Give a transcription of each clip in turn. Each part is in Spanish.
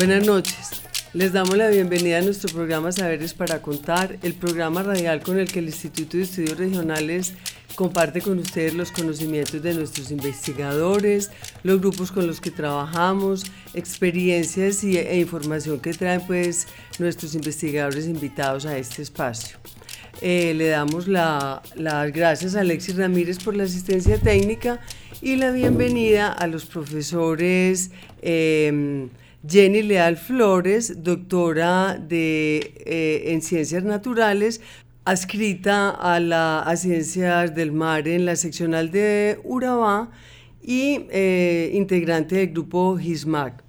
Buenas noches. Les damos la bienvenida a nuestro programa Saberes para Contar, el programa radial con el que el Instituto de Estudios Regionales comparte con ustedes los conocimientos de nuestros investigadores, los grupos con los que trabajamos, experiencias y, e información que traen pues nuestros investigadores invitados a este espacio. Eh, le damos las gracias a Alexis Ramírez por la asistencia técnica y la bienvenida a los profesores eh, Jenny Leal Flores, doctora de, eh, en Ciencias Naturales, adscrita a la Ciencias del Mar en la seccional de Urabá y eh, integrante del grupo GISMAC.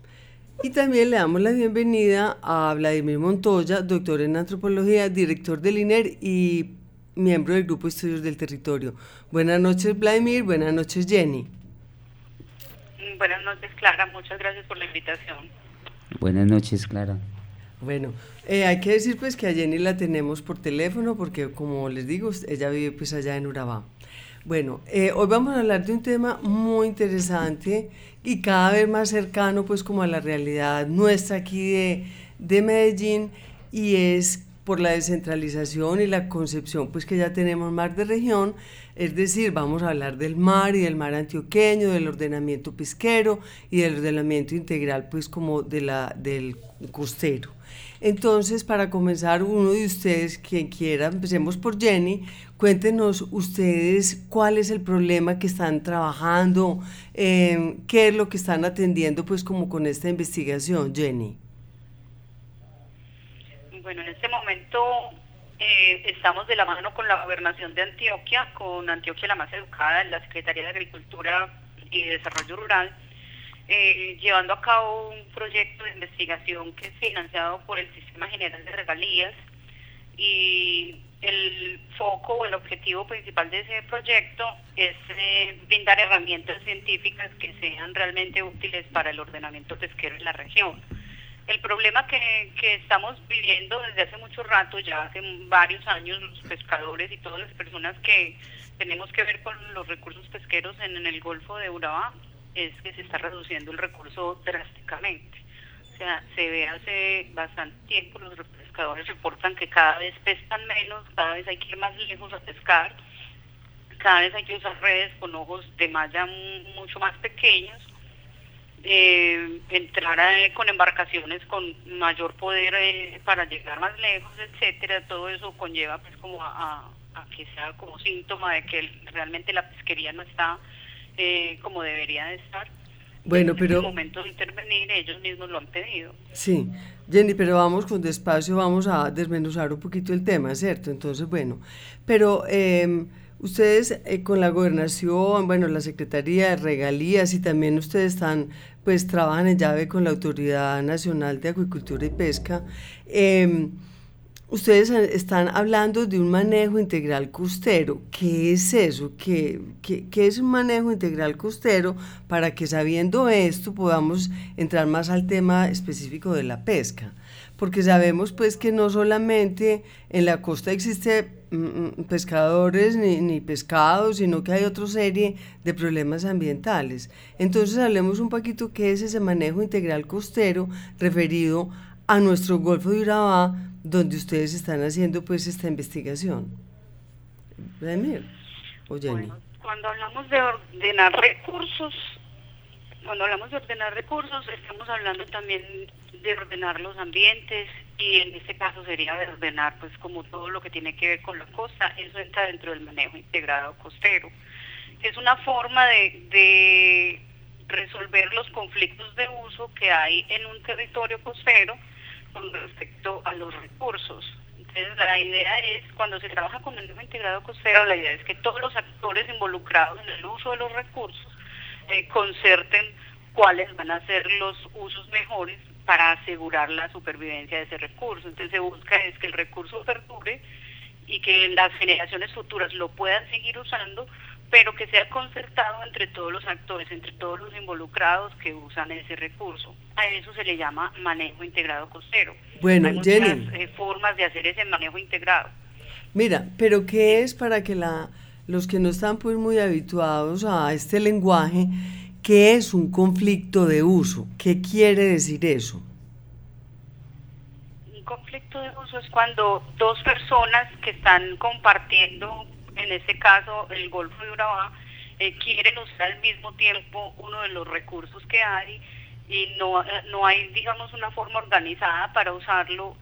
Y también le damos la bienvenida a Vladimir Montoya, doctor en antropología, director del INER y miembro del grupo Estudios del Territorio. Buenas noches, Vladimir. Buenas noches, Jenny. Buenas noches, Clara. Muchas gracias por la invitación. Buenas noches, Clara. Bueno, eh, hay que decir pues que a Jenny la tenemos por teléfono porque como les digo, ella vive pues allá en Urabá. Bueno, eh, hoy vamos a hablar de un tema muy interesante y cada vez más cercano pues como a la realidad nuestra aquí de, de Medellín y es por la descentralización y la concepción pues que ya tenemos más de región, es decir, vamos a hablar del mar y del mar antioqueño, del ordenamiento pesquero y del ordenamiento integral pues como de la, del costero. Entonces, para comenzar, uno de ustedes, quien quiera, empecemos por Jenny, cuéntenos ustedes cuál es el problema que están trabajando, eh, qué es lo que están atendiendo pues como con esta investigación, Jenny. Bueno, en este momento eh, estamos de la mano con la gobernación de Antioquia, con Antioquia la más educada, la Secretaría de Agricultura y Desarrollo Rural, eh, llevando a cabo un proyecto de investigación que es financiado por el Sistema General de Regalías y el foco o el objetivo principal de ese proyecto es eh, brindar herramientas científicas que sean realmente útiles para el ordenamiento pesquero en la región. El problema que, estamos viviendo desde hace mucho rato, ya hace varios años, los pescadores y todas las personas que tenemos que ver con los recursos pesqueros en, en el Golfo de Urabá, es que se está reduciendo el recurso drásticamente. O sea, se ve hace bastante tiempo, los pescadores reportan que cada vez pescan menos, cada vez hay que ir más lejos a pescar, cada vez hay que usar redes con ojos de malla mucho más pequeños eh, entrar con embarcaciones con mayor poder eh, para llegar más lejos, etcétera, todo eso conlleva pues como a, que sea como síntoma de que realmente la pesquería no está eh, como debería de estar. Bueno, en pero... el momento de intervenir ellos mismos lo han pedido. Sí, Jenny, pero vamos con despacio, vamos a desmenuzar un poquito el tema, ¿cierto? Entonces, bueno, pero... Ustedes eh, con la gobernación, bueno, la Secretaría de Regalías y también ustedes están, pues trabajan en llave con la Autoridad Nacional de Acuicultura y Pesca. Em, ustedes están hablando de un manejo integral costero. ¿Qué es eso? ¿Qué, ¿Qué, es un manejo integral costero? Para que sabiendo esto podamos entrar más al tema específico de la pesca. Porque sabemos pues que no solamente en la costa existe pescadores ni, ni, pescados, sino que hay otra serie de problemas ambientales. Entonces hablemos un poquito qué es ese manejo integral costero referido a nuestro Golfo de Urabá, donde ustedes están haciendo pues esta investigación. Vladimir cuando hablamos de ordenar recursos, cuando hablamos de ordenar recursos, estamos hablando también de ordenar los ambientes y en este caso sería de ordenar pues como todo lo que tiene que ver con la costa, eso entra dentro del manejo integrado costero. Es una forma de, resolver los conflictos de uso que hay en un territorio costero con respecto a los recursos. Entonces, la idea es, cuando se trabaja con el manejo integrado costero, la idea es que todos los actores involucrados en el uso de los recursos eh, concerten cuáles van a ser los usos mejores para asegurar la supervivencia de ese recurso. Entonces, se busca es que el recurso perdure y que las generaciones futuras lo puedan seguir usando, pero que sea concertado entre todos los actores, entre todos los involucrados que usan ese recurso. A eso se le llama manejo integrado costero. Bueno, Hay muchas Jenny. eh, formas de hacer ese manejo integrado. Mira, pero ¿qué es para que la, los que no están pues muy habituados a este lenguaje, qué es un conflicto de uso? ¿Qué quiere decir eso? Un conflicto de uso es cuando dos personas que están compartiendo, en este caso el Golfo de Urabá, eh, quieren usar al mismo tiempo uno de los recursos que hay y no, eh, no hay, digamos, una forma organizada para usarlo.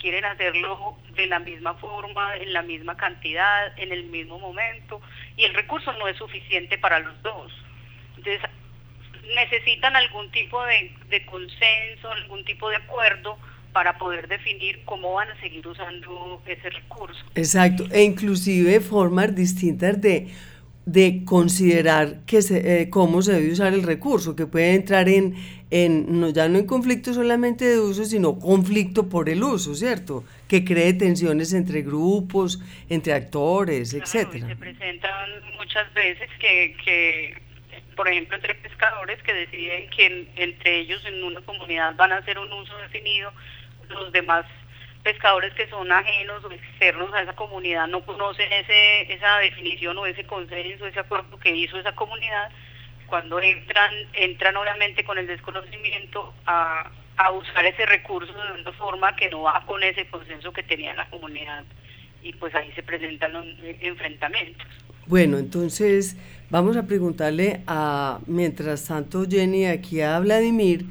Quieren hacerlo de la misma forma, en la misma cantidad, en el mismo momento, y el recurso no es suficiente para los dos. Entonces, necesitan algún tipo de, de consenso, algún tipo de acuerdo para poder definir cómo van a seguir usando ese recurso. Exacto, e inclusive formas distintas de, de considerar que se, eh, cómo se debe usar el recurso, que puede entrar en, en, no, ya no en conflicto solamente de uso, sino conflicto por el uso, ¿cierto? Que cree tensiones entre grupos, entre actores, Claro, etcétera. se presentan muchas veces que, que, por ejemplo, entre pescadores que deciden que en- entre ellos en una comunidad van a hacer un uso definido, los demás pescadores que son ajenos o externos a esa comunidad no conocen ese, esa definición o ese consenso, ese acuerdo que hizo esa comunidad, cuando entran, entran obviamente con el desconocimiento a, a usar ese recurso de una forma que no va con ese consenso que tenía la comunidad. Y pues ahí se presentan los enfrentamientos. Bueno, entonces vamos a preguntarle a, mientras tanto Jenny, aquí a Vladimir,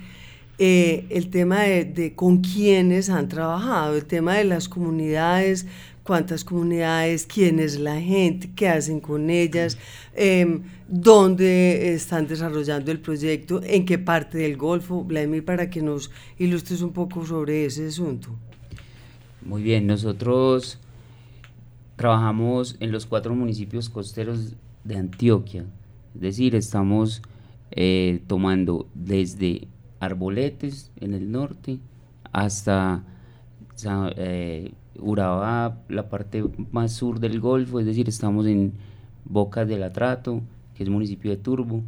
eh, el tema de, de con quiénes han trabajado, el tema de las comunidades, cuántas comunidades, quién es la gente, qué hacen con ellas, em, dónde están desarrollando el proyecto, en qué parte del Golfo, Vladimir, para que nos ilustres un poco sobre ese asunto. Muy bien, nosotros trabajamos en los cuatro municipios costeros de Antioquia. Es decir, estamos eh, tomando desde Arboletes en el norte hasta eh, Urabá, la parte más sur del Golfo, es decir, estamos en Bocas del Atrato, que es municipio de Turbo,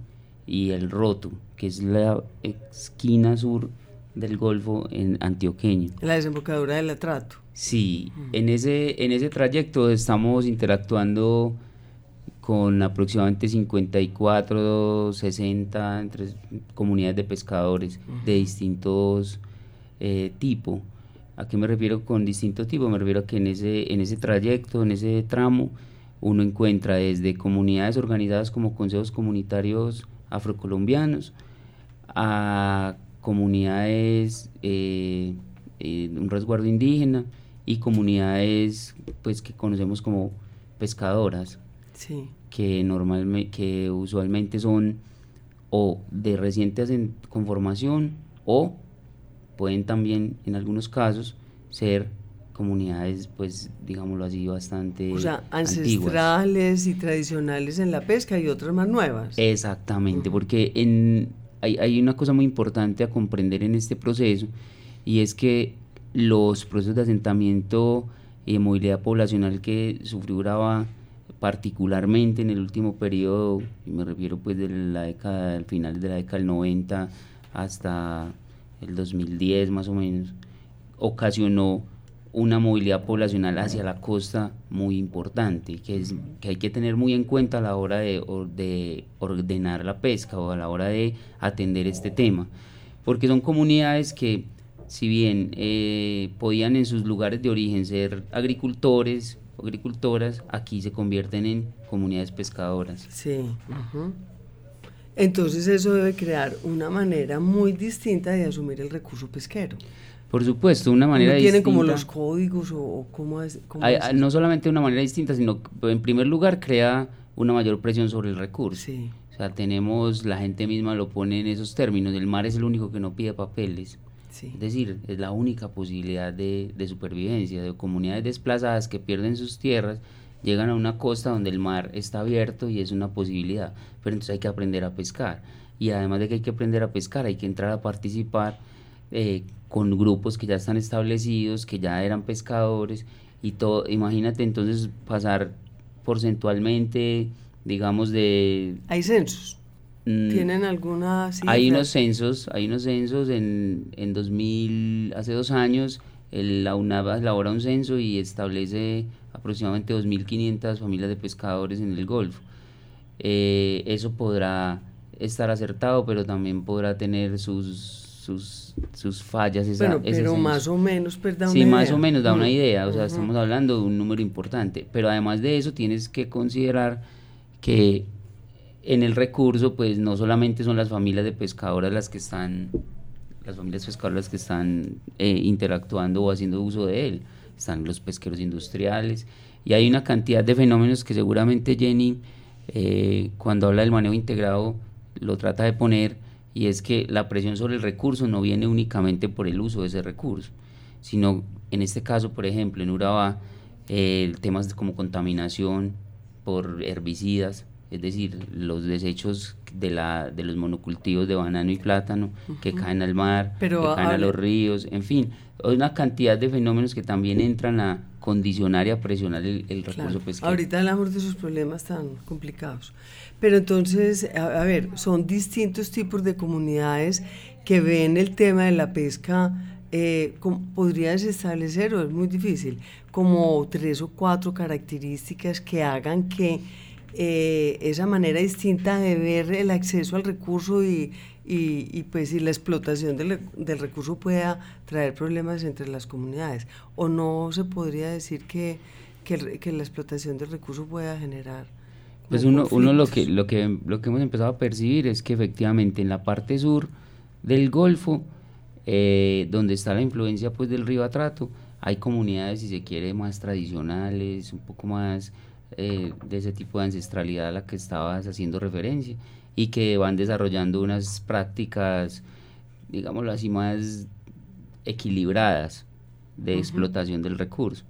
y El Roto, que es la esquina sur del Golfo en antioqueño. La desembocadura del atrato. Sí, en ese, en ese trayecto estamos interactuando con aproximadamente 54, 60 entre comunidades de pescadores de distintos eh, tipos. ¿A qué me refiero con distinto tipo? Me refiero a que en ese, en ese trayecto, en ese tramo, uno encuentra desde comunidades organizadas como consejos comunitarios afrocolombianos a comunidades, eh, eh, un resguardo indígena y comunidades pues que conocemos como pescadoras Sí. Que normalmente que usualmente son o de recientes en conformación o pueden también en algunos casos ser comunidades pues digámoslo así bastante O sea, antiguas. ancestrales y tradicionales en la pesca y otras más nuevas. Exactamente, porque en, hay, hay una cosa muy importante a comprender en este proceso y es que los procesos de asentamiento y de movilidad poblacional que sufrió Urabá particularmente en el último periodo, y me refiero pues de la década, al final de la década del 90 hasta el 2010 más o menos, ocasionó una movilidad poblacional hacia la costa muy importante, que, es, que hay que tener muy en cuenta a la hora de, or- de ordenar la pesca o a la hora de atender este tema, porque son comunidades que si bien eh, podían en sus lugares de origen ser agricultores agricultoras, aquí se convierten en comunidades pescadoras. Sí. Entonces eso debe crear una manera muy distinta de asumir el recurso pesquero. Por supuesto, una manera ¿No tienen como distinta- los códigos o, o cómo es? cómo Hay- es hay- eso? no solamente una manera distinta, sino que en primer lugar crea una mayor presión sobre el recurso. Sí. O sea, tenemos, la gente misma lo pone en esos términos, el mar es el único que no pide papeles. Es decir, es la única posibilidad de, de, supervivencia, de comunidades desplazadas que pierden sus tierras, llegan a una costa donde el mar está abierto y es una posibilidad, pero entonces hay que aprender a pescar. Y además de que hay que aprender a pescar, hay que entrar a participar eh, con grupos que ya están establecidos, que ya eran pescadores y todo. Imagínate entonces pasar porcentualmente, digamos, de... Hay censos. Mm, ¿Tienen alguna Hay unos censos, hay unos censos en, en 2000, hace dos años, el, la UNAV elabora un censo y establece aproximadamente 2.500 familias de pescadores en el Golfo. Eh, eso podrá estar acertado, pero también podrá tener sus, sus, sus fallas. Esa, pero más o menos, perdón. Sí, más o menos da una idea, o sea, estamos hablando de un número importante, pero además de eso tienes que considerar que en el recurso, pues no solamente son las familias de pescadoras las que están, las familias pescadoras que están eh, interactuando o haciendo uso de él, están los pesqueros industriales. Y hay una cantidad de fenómenos que seguramente Jenny, eh, cuando habla del manejo integrado, lo trata de poner y es que la presión sobre el recurso no viene únicamente por el uso de ese recurso, sino en este caso, por ejemplo, en Urabá, eh, temas como contaminación por herbicidas, es decir, los desechos de, la, de los monocultivos de banano y plátano que caen al mar, que caen a los ríos, en fin, hay una cantidad de fenómenos que también entran a condicionar y a presionar el, recurso pesquero. Ahorita hablamos de esos problemas tan complicados. Pero entonces, a, ver, son distintos tipos de comunidades que ven el tema de la pesca eh, ¿podrías establecer, o es muy difícil, como tres o cuatro características que hagan que eh, esa manera distinta de ver el acceso al recurso y, y, pues si la explotación del, del, recurso pueda traer problemas entre las comunidades. O no se podría decir que, que, que la explotación del recurso pueda generar pues uno, uno lo que lo que lo que hemos empezado a percibir es que efectivamente en la parte sur del Golfo eh, donde está la influencia pues del río Atrato hay comunidades si se quiere más tradicionales un poco más eh, de ese tipo de ancestralidad a la que estabas haciendo referencia y que van desarrollando unas prácticas, digámoslo así, más equilibradas de explotación del recurso.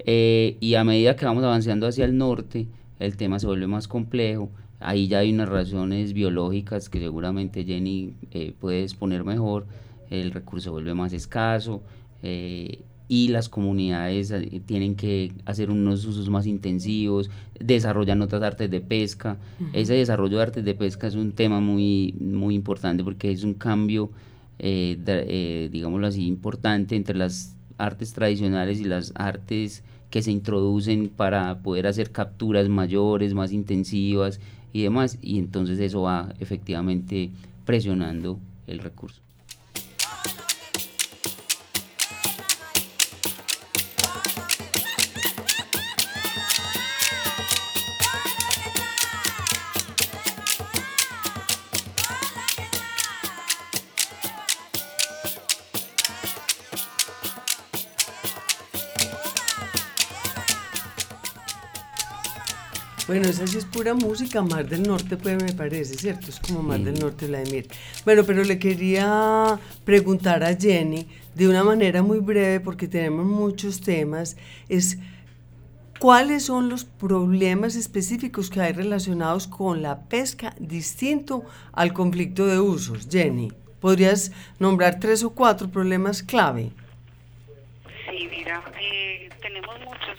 Eh, y a medida que vamos avanzando hacia el norte, el tema se vuelve más complejo. Ahí ya hay unas razones biológicas que seguramente Jenny eh, puede exponer mejor. El recurso se vuelve más escaso. Eh, y las comunidades eh, tienen que hacer unos usos más intensivos, desarrollan otras artes de pesca. Ese desarrollo de artes de pesca es un tema muy, muy importante porque es un cambio, eh, eh, digámoslo así, importante entre las artes tradicionales y las artes que se introducen para poder hacer capturas mayores, más intensivas y demás. Y entonces eso va efectivamente presionando el recurso. Bueno, esa sí es pura música, Mar del Norte, pues me parece, ¿cierto? Es como Mar del Norte, Vladimir. Bueno, pero le quería preguntar a Jenny de una manera muy breve, porque tenemos muchos temas, es cuáles son los problemas específicos que hay relacionados con la pesca distinto al conflicto de usos. Jenny, ¿podrías nombrar tres o cuatro problemas clave? Sí, mira, eh, tenemos muchos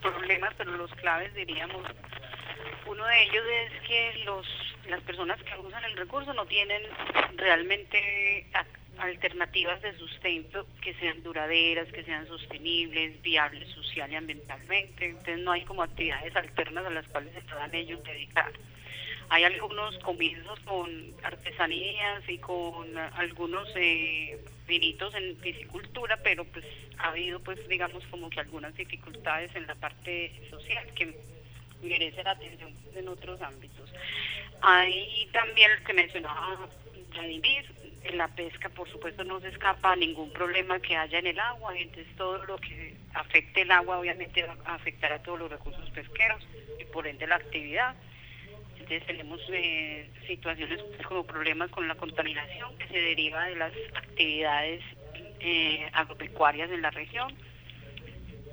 problemas, pero los claves diríamos, uno de ellos es que los las personas que usan el recurso no tienen realmente alternativas de sustento que sean duraderas, que sean sostenibles, viables social y ambientalmente. Entonces no hay como actividades alternas a las cuales se puedan ellos dedicar. Hay algunos comienzos con artesanías y con algunos eh, vinitos en piscicultura, pero pues ha habido pues digamos como que algunas dificultades en la parte social que merecen atención en otros ámbitos. Hay también lo que mencionaba Vladimir, la pesca por supuesto no se escapa a ningún problema que haya en el agua, entonces todo lo que afecte el agua obviamente va a afectar a todos los recursos pesqueros y por ende la actividad Entonces tenemos eh, situaciones como problemas con la contaminación que se deriva de las actividades eh, agropecuarias en la región.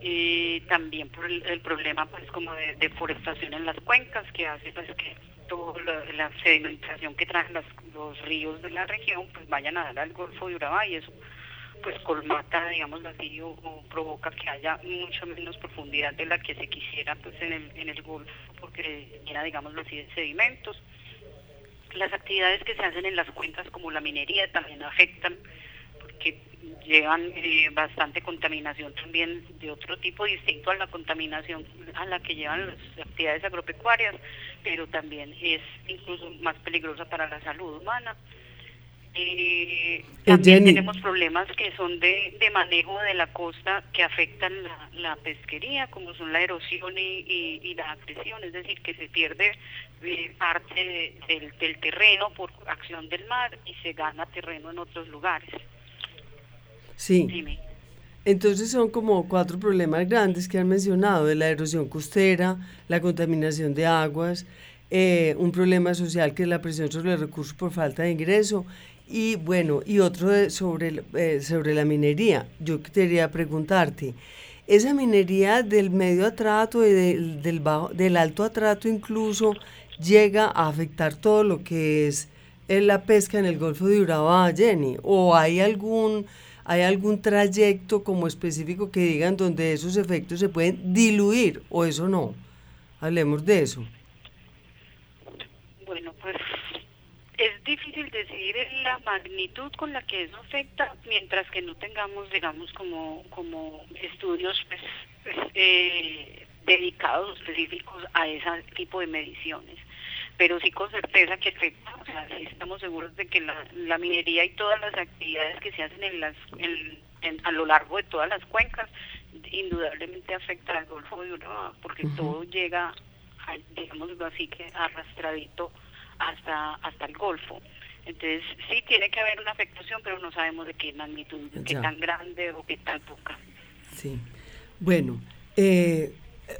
Y también por el, problema pues como de deforestación en las cuencas que hace pues que toda la, sedimentación que traen los ríos de la región pues vayan a dar al Golfo de Urabá y eso pues colmata, digamos así, o, provoca que haya mucho menos profundidad de la que se quisiera pues en el, en el Golfo, porque llena, digamos así, sedimentos. Las actividades que se hacen en las cuencas como la minería también afectan, porque llevan eh, bastante contaminación también de otro tipo distinto a la contaminación a la que llevan las actividades agropecuarias, pero también es incluso más peligrosa para la salud humana. Eh, también tenemos problemas que son de, manejo de la costa que afectan la, pesquería, como son la erosión y, la agresión, es decir, que se pierde eh, parte del, del terreno por acción del mar y se gana terreno en otros lugares. Sí. Entonces son como cuatro problemas grandes que han mencionado, de la erosión costera, la contaminación de aguas, eh, un problema social que es la presión sobre los recursos por falta de ingreso y bueno, y otro sobre, eh, sobre la minería. Yo quería preguntarte, esa minería del medio atrato y del, del, bajo, del alto atrato incluso llega a afectar todo lo que es eh, la pesca en el Golfo de Urabá, Jenny, o hay algún ¿Hay algún trayecto como específico que digan donde esos efectos se pueden diluir o eso no? Hablemos de eso. Bueno, pues es difícil decidir la magnitud con la que eso afecta mientras que no tengamos, digamos, como, como estudios pues, eh, dedicados específicos a ese tipo de mediciones pero sí con certeza que afecta, o sea, sí estamos seguros de que la, minería y todas las actividades que se hacen en las, a lo largo de todas las cuencas, indudablemente afecta al Golfo de Urabá, porque todo llega, digamos así, que arrastradito hasta, hasta el Golfo. Entonces, sí tiene que haber una afectación, pero no sabemos de qué magnitud, de qué tan grande o qué tan poca. Sí. Bueno, eh,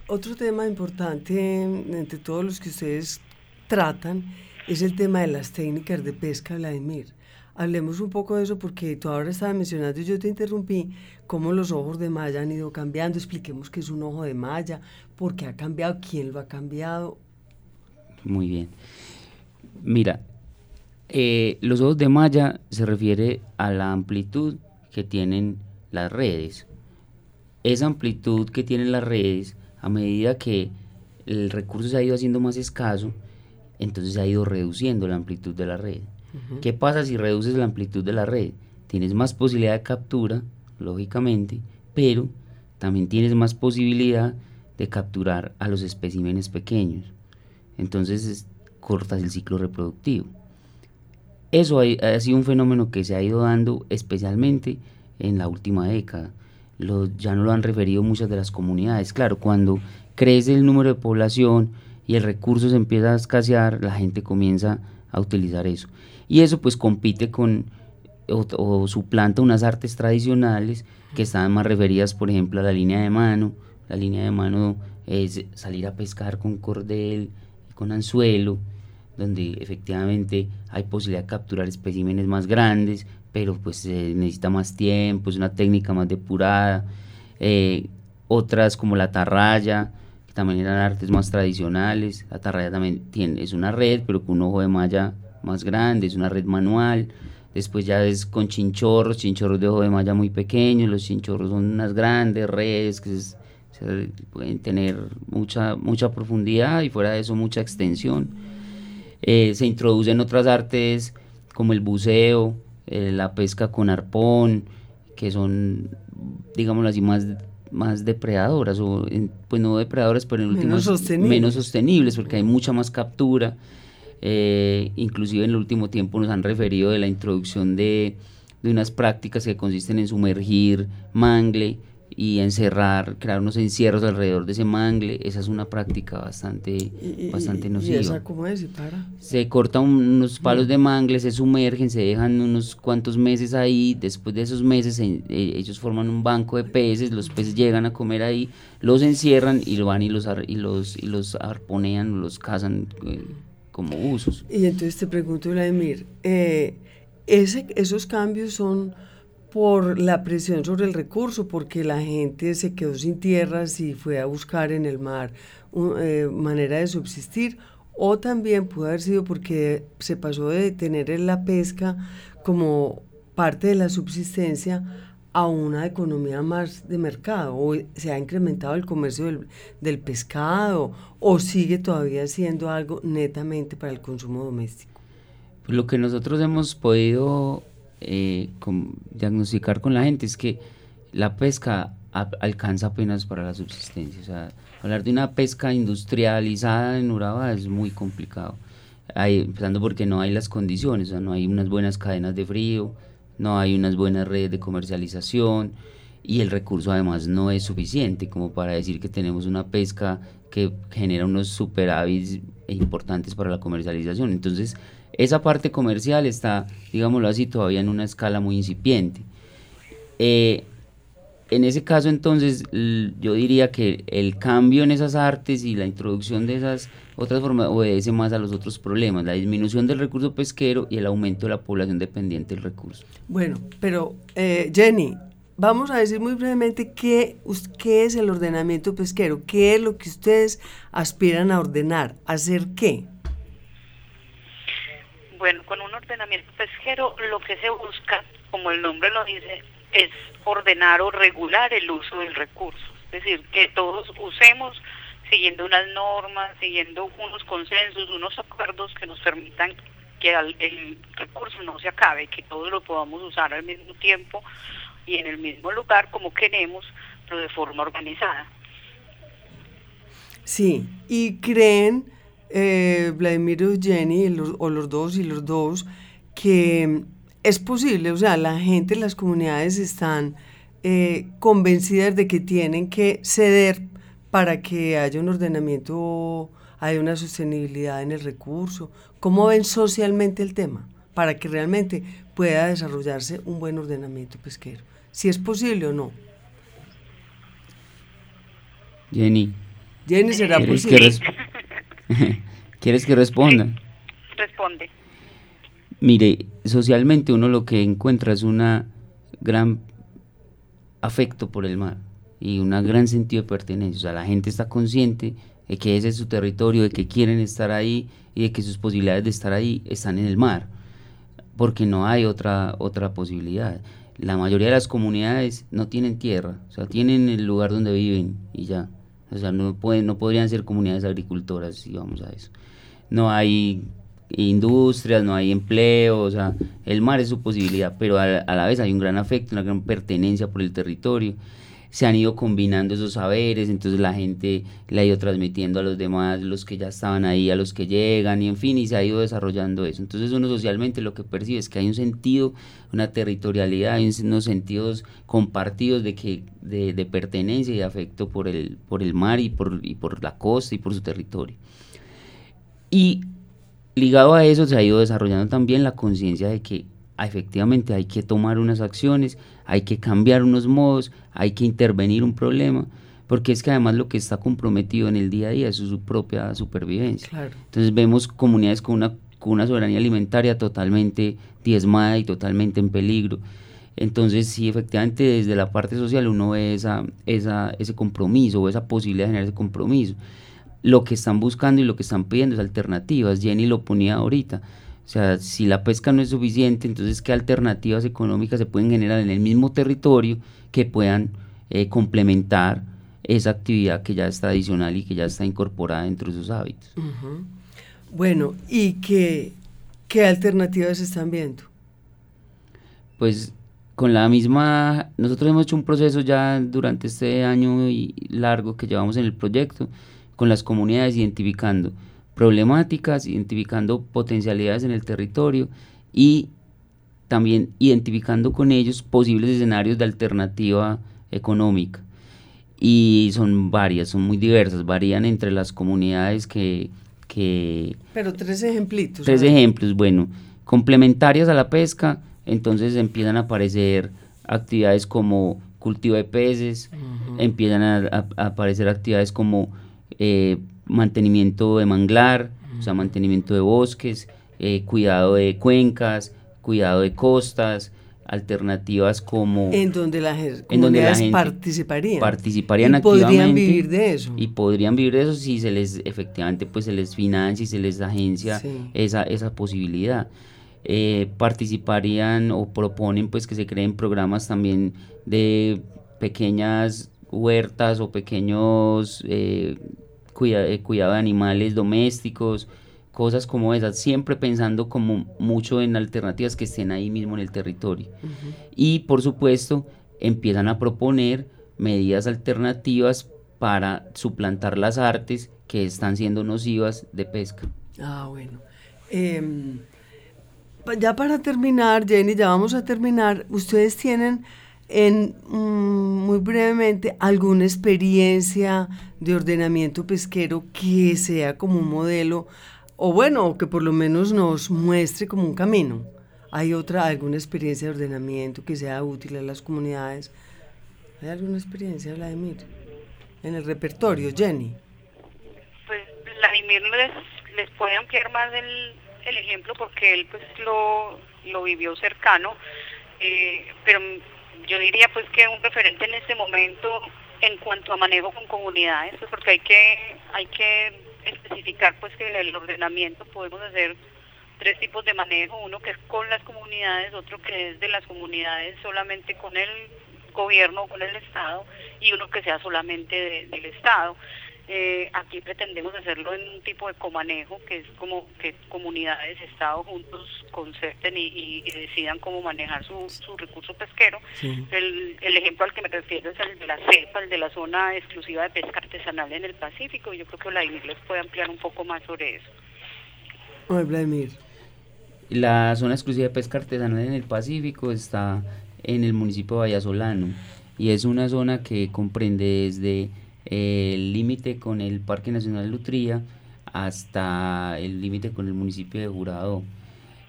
otro tema importante entre todos los que ustedes tratan es el tema de las técnicas de pesca, Vladimir. Hablemos un poco de eso porque tú ahora estabas mencionando y yo te interrumpí cómo los ojos de malla han ido cambiando. Expliquemos qué es un ojo de malla, por qué ha cambiado, quién lo ha cambiado. Muy bien. Mira, eh, los ojos de malla se refiere a la amplitud que tienen las redes. Esa amplitud que tienen las redes, a medida que el recurso se ha ido haciendo más escaso, entonces ha ido reduciendo la amplitud de la red. ¿Qué pasa si reduces la amplitud de la red? Tienes más posibilidad de captura, lógicamente, pero también tienes más posibilidad de capturar a los especímenes pequeños. Entonces cortas el ciclo reproductivo. Eso ha, sido un fenómeno que se ha ido dando especialmente en la última década. ya no lo han referido muchas de las comunidades. Claro, cuando crece el número de población, y el recurso se empieza a escasear, la gente comienza a utilizar eso. Y eso pues compite con o, suplanta unas artes tradicionales que estaban más referidas, por ejemplo, a la línea de mano. La línea de mano es salir a pescar con cordel, con anzuelo, donde efectivamente hay posibilidad de capturar especímenes más grandes, pero pues se necesita más tiempo, es una técnica más depurada. Eh, otras como la tarraya, también eran artes más tradicionales. La tarraya también tiene, es una red, pero con un ojo de malla más grande, es una red manual. Después ya es con chinchorros, chinchorros de ojo de malla muy pequeños, los chinchorros son unas grandes redes que pueden tener mucha, mucha profundidad y fuera de eso mucha extensión. Eh, se introducen otras artes como el buceo, eh, la pesca con arpón, que son, digámoslo así, más más depredadoras, o pues no depredadoras, pero en último menos sostenibles, porque hay mucha más captura. Eh, inclusive en el último tiempo nos han referido de la introducción de, de unas prácticas que consisten en sumergir mangle y encerrar, crear unos encierros alrededor de ese mangle, esa es una práctica bastante, bastante nociva. ¿Y esa cómo es? para? Se cortan unos palos de mangle, se sumergen, se dejan unos cuantos meses ahí, después de esos meses eh, ellos forman un banco de peces, los peces llegan a comer ahí, los encierran y lo van y los, y los, y los arponean, los cazan eh, como usos. Y entonces te pregunto, Vladimir, eh, ese, esos cambios son por la presión sobre el recurso, porque la gente se quedó sin tierras y fue a buscar en el mar eh, manera de subsistir, o también puede haber sido porque se pasó de tener la pesca como parte de la subsistencia a una economía más de mercado, o se ha incrementado el comercio del, del pescado, o sigue todavía siendo algo netamente para el consumo doméstico. Lo que nosotros hemos podido eh, diagnosticar con la gente es que la pesca alcanza apenas para la subsistencia. Hablar de una pesca industrializada en Urabá es muy complicado. empezando porque no hay las condiciones, no hay unas buenas cadenas de frío, no hay unas buenas redes de comercialización y el recurso además no es suficiente como para decir que tenemos una pesca que genera unos superávits importantes para la comercialización. Entonces, esa parte comercial está, digámoslo así, todavía en una escala muy incipiente. Eh, en ese caso, entonces, yo diría que el cambio en esas artes y la introducción de esas otras formas obedece más a los otros problemas, la disminución del recurso pesquero y el aumento de la población dependiente del recurso. Bueno, pero eh, Jenny, vamos a decir muy brevemente qué, qué es el ordenamiento pesquero, qué es lo que ustedes aspiran a ordenar, hacer qué. Bueno, con un ordenamiento pesquero lo que se busca, como el nombre lo dice, es ordenar o regular el uso del recurso. Es decir, que todos usemos siguiendo unas normas, siguiendo unos consensos, unos acuerdos que nos permitan que el recurso no se acabe, que todos lo podamos usar al mismo tiempo y en el mismo lugar como queremos, pero de forma organizada. Sí, y creen eh, Vladimir Jenny, o los dos y los dos, que es posible, o sea, la gente, las comunidades están eh, convencidas de que tienen que ceder para que haya un ordenamiento, haya una sostenibilidad en el recurso. ¿Cómo ven socialmente el tema? Para que realmente pueda desarrollarse un buen ordenamiento pesquero. Si es posible o no. Jenny. Jenny, ¿será posible? ¿Quieres que responda? Responde. Mire, socialmente uno lo que encuentra es una gran afecto por el mar y un gran sentido de pertenencia. O sea, la gente está consciente de que ese es su territorio, de que quieren estar ahí y de que sus posibilidades de estar ahí están en el mar, porque no hay otra, otra posibilidad. La mayoría de las comunidades no tienen tierra, o sea, tienen el lugar donde viven y ya. O sea, no, pueden, no podrían ser comunidades agricultoras si vamos a eso. No hay industrias, no hay empleo, o sea, el mar es su posibilidad, pero a, la vez hay un gran afecto, una gran pertenencia por el territorio. Se han ido combinando esos saberes, entonces la gente le ha ido transmitiendo a los demás, los que ya estaban ahí, a los que llegan, y en fin, y se ha ido desarrollando eso. Entonces uno socialmente lo que percibe es que hay un sentido, una territorialidad, hay unos sentidos compartidos de, que, de, pertenencia y de afecto por el, por el mar y por, y por la costa y por su territorio. Y ligado a eso se ha ido desarrollando también la conciencia de que efectivamente hay que tomar unas acciones, hay que cambiar unos modos, hay que intervenir un problema, porque es que además lo que está comprometido en el día a día es su, propia supervivencia. Entonces vemos comunidades con una, con una soberanía alimentaria totalmente diezmada y totalmente en peligro. Entonces, sí, efectivamente, desde la parte social uno ve esa, esa, ese compromiso o esa posibilidad de generar ese compromiso lo que están buscando y lo que están pidiendo es alternativas. Jenny lo ponía ahorita. O sea, si la pesca no es suficiente, entonces qué alternativas económicas se pueden generar en el mismo territorio que puedan eh, complementar esa actividad que ya es tradicional y que ya está incorporada dentro de sus hábitos. Bueno, ¿y qué, qué alternativas están viendo? Pues con la misma, nosotros hemos hecho un proceso ya durante este año y largo que llevamos en el proyecto, con las comunidades identificando problemáticas, identificando potencialidades en el territorio y también identificando con ellos posibles escenarios de alternativa económica. Y son varias, son muy diversas, varían entre las comunidades que... que Pero tres ejemplitos. Tres ejemplos, bueno, complementarias a la pesca, entonces empiezan a aparecer actividades como cultivo de peces, empiezan a, aparecer actividades como eh, mantenimiento de manglar, o sea, mantenimiento de bosques, eh, cuidado de cuencas, cuidado de costas, alternativas como... En donde la, en donde la gente participarían. Participarían y podrían vivir de eso. Y podrían vivir de eso si se les, efectivamente, pues se les financia y se les agencia esa, esa posibilidad. Eh, participarían o proponen pues que se creen programas también de pequeñas huertas o pequeños eh, eh, cuidado de animales domésticos, cosas como esas, siempre pensando como mucho en alternativas que estén ahí mismo en el territorio. Y por supuesto, empiezan a proponer medidas alternativas para suplantar las artes que están siendo nocivas de pesca. Ah, bueno. Em, ya para terminar, Jenny, ya vamos a terminar. Ustedes tienen en mm, muy brevemente alguna experiencia de ordenamiento pesquero que sea como un modelo o bueno, que por lo menos nos muestre como un camino. ¿Hay otra, alguna experiencia de ordenamiento que sea útil a las comunidades? ¿Hay alguna experiencia, Vladimir? En el repertorio, Jenny. Pues Vladimir les, les puede ampliar más el, el ejemplo porque él pues lo, lo vivió cercano, eh, pero yo diría pues que un referente en este momento en cuanto a manejo con comunidades, pues porque hay que, hay que especificar pues que en el ordenamiento podemos hacer tres tipos de manejo, uno que es con las comunidades, otro que es de las comunidades solamente con el gobierno o con el Estado y uno que sea solamente del Estado. Eh, aquí pretendemos hacerlo en un tipo de comanejo, que es como que comunidades, Estado juntos concerten y, decidan cómo manejar su, su recurso pesquero. El, el, ejemplo al que me refiero es el de la CEPA, el de la zona exclusiva de pesca artesanal en el Pacífico. Yo creo que Vladimir les puede ampliar un poco más sobre eso. Vladimir. La zona exclusiva de pesca artesanal en el Pacífico está en el municipio de Vallasolano y es una zona que comprende desde el límite con el Parque Nacional Lutría hasta el límite con el municipio de Jurado.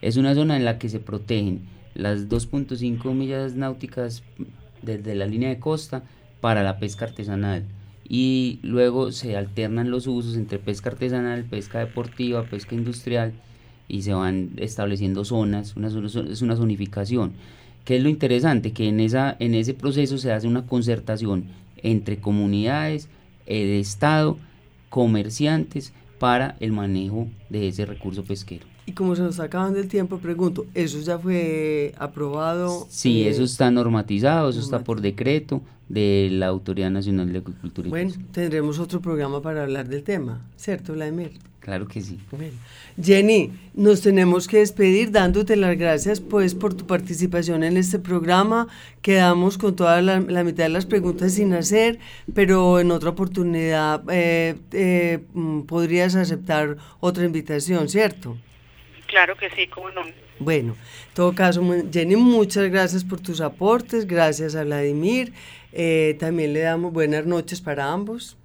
Es una zona en la que se protegen las 2.5 millas náuticas desde la línea de costa para la pesca artesanal y luego se alternan los usos entre pesca artesanal, pesca deportiva, pesca industrial y se van estableciendo zonas, una, es una zonificación. ¿Qué es lo interesante? Que en, esa, en ese proceso se hace una concertación entre comunidades, el Estado, comerciantes, para el manejo de ese recurso pesquero. Y como se nos está acabando el tiempo, pregunto, ¿eso ya fue aprobado? Sí, eso está normatizado, eso está por decreto de la Autoridad Nacional de Agricultura Bueno, tendremos otro programa para hablar del tema, ¿cierto, Vladimir? Claro que sí. Jenny, nos tenemos que despedir dándote las gracias pues por tu participación en este programa. Quedamos con toda la, mitad de las preguntas sin hacer, pero en otra oportunidad eh, eh, mm, podrías aceptar otra invitación, ¿cierto? Claro que sí, cómo no. Bueno, en todo caso, Jenny, muchas gracias por tus aportes, gracias a Vladimir. Eh, también le damos buenas noches para ambos.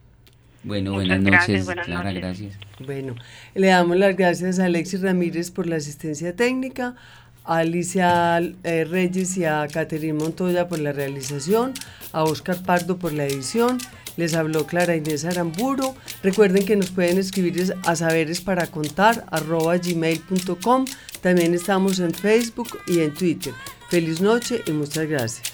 Bueno, buenas noches, Clara, gracias. Bueno, le damos las gracias a Alexis Ramírez por la asistencia técnica, a Alicia eh, Reyes y a Caterine Montoya por la realización, a Oscar Pardo por la edición. Les habló Clara Inés Aramburo. Recuerden que nos pueden escribir a saberes para contar gmail.com. También estamos en Facebook y en Twitter. Feliz noche y muchas gracias.